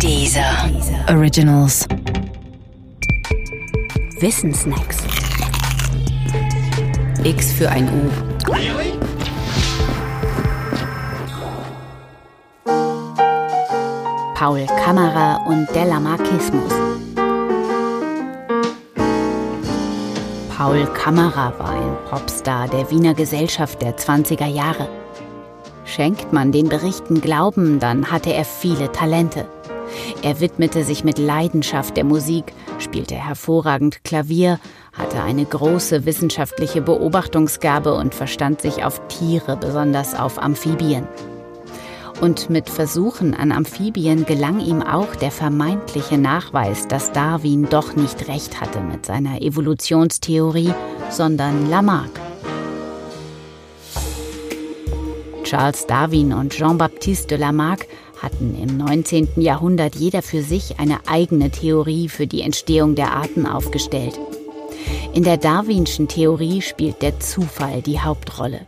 Dieser Originals. Wissensnacks. X für ein U. Paul Kammerer und der Lamarckismus. Paul Kammerer war ein Popstar der Wiener Gesellschaft der 20er Jahre. Schenkt man den Berichten Glauben, dann hatte er viele Talente. Er widmete sich mit Leidenschaft der Musik, spielte hervorragend Klavier, hatte eine große wissenschaftliche Beobachtungsgabe und verstand sich auf Tiere, besonders auf Amphibien. Und mit Versuchen an Amphibien gelang ihm auch der vermeintliche Nachweis, dass Darwin doch nicht recht hatte mit seiner Evolutionstheorie, sondern Lamarck. Charles Darwin und Jean-Baptiste de Lamarck hatten im 19. Jahrhundert jeder für sich eine eigene Theorie für die Entstehung der Arten aufgestellt. In der Darwinschen Theorie spielt der Zufall die Hauptrolle.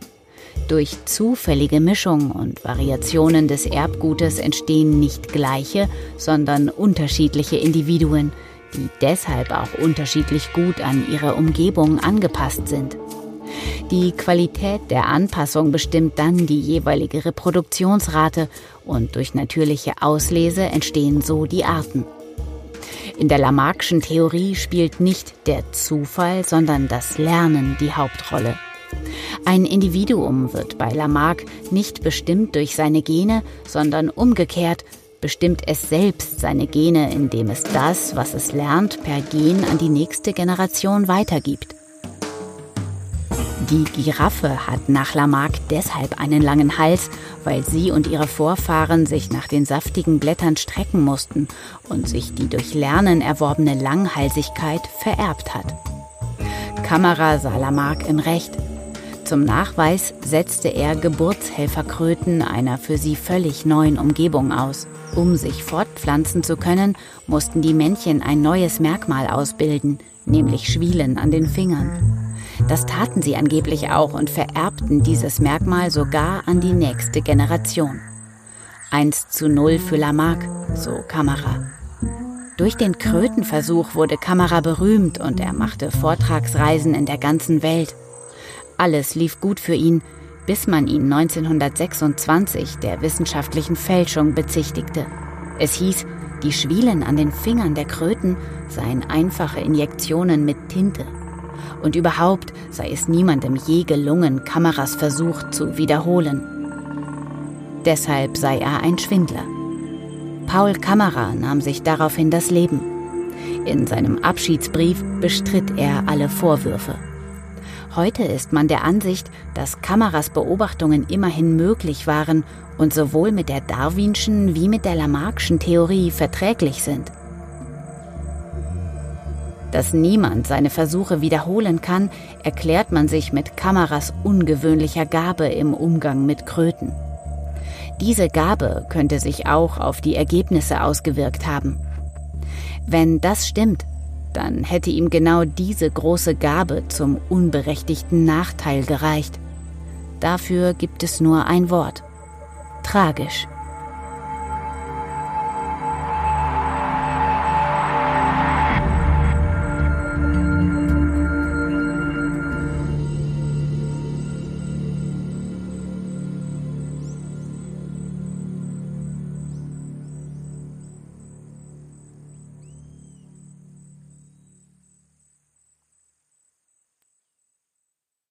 Durch zufällige Mischung und Variationen des Erbgutes entstehen nicht gleiche, sondern unterschiedliche Individuen, die deshalb auch unterschiedlich gut an ihre Umgebung angepasst sind. Die Qualität der Anpassung bestimmt dann die jeweilige Reproduktionsrate und durch natürliche Auslese entstehen so die Arten. In der Lamarckschen Theorie spielt nicht der Zufall, sondern das Lernen die Hauptrolle. Ein Individuum wird bei Lamarck nicht bestimmt durch seine Gene, sondern umgekehrt bestimmt es selbst seine Gene, indem es das, was es lernt, per Gen an die nächste Generation weitergibt. Die Giraffe hat nach Lamarck deshalb einen langen Hals, weil sie und ihre Vorfahren sich nach den saftigen Blättern strecken mussten und sich die durch Lernen erworbene Langhalsigkeit vererbt hat. Kamera sah Lamarck im Recht. Zum Nachweis setzte er Geburtshelferkröten einer für sie völlig neuen Umgebung aus. Um sich fortpflanzen zu können, mussten die Männchen ein neues Merkmal ausbilden, nämlich Schwielen an den Fingern. Das taten sie angeblich auch und vererbten dieses Merkmal sogar an die nächste Generation. 1 zu 0 für Lamarck, so Kamera. Durch den Krötenversuch wurde Kamera berühmt und er machte Vortragsreisen in der ganzen Welt. Alles lief gut für ihn, bis man ihn 1926 der wissenschaftlichen Fälschung bezichtigte. Es hieß, die Schwielen an den Fingern der Kröten seien einfache Injektionen mit Tinte und überhaupt sei es niemandem je gelungen, Kameras Versuch zu wiederholen. Deshalb sei er ein Schwindler. Paul Kamera nahm sich daraufhin das Leben. In seinem Abschiedsbrief bestritt er alle Vorwürfe. Heute ist man der Ansicht, dass Kameras Beobachtungen immerhin möglich waren und sowohl mit der Darwinschen wie mit der Lamarckschen Theorie verträglich sind. Dass niemand seine Versuche wiederholen kann, erklärt man sich mit Kameras ungewöhnlicher Gabe im Umgang mit Kröten. Diese Gabe könnte sich auch auf die Ergebnisse ausgewirkt haben. Wenn das stimmt, dann hätte ihm genau diese große Gabe zum unberechtigten Nachteil gereicht. Dafür gibt es nur ein Wort. Tragisch.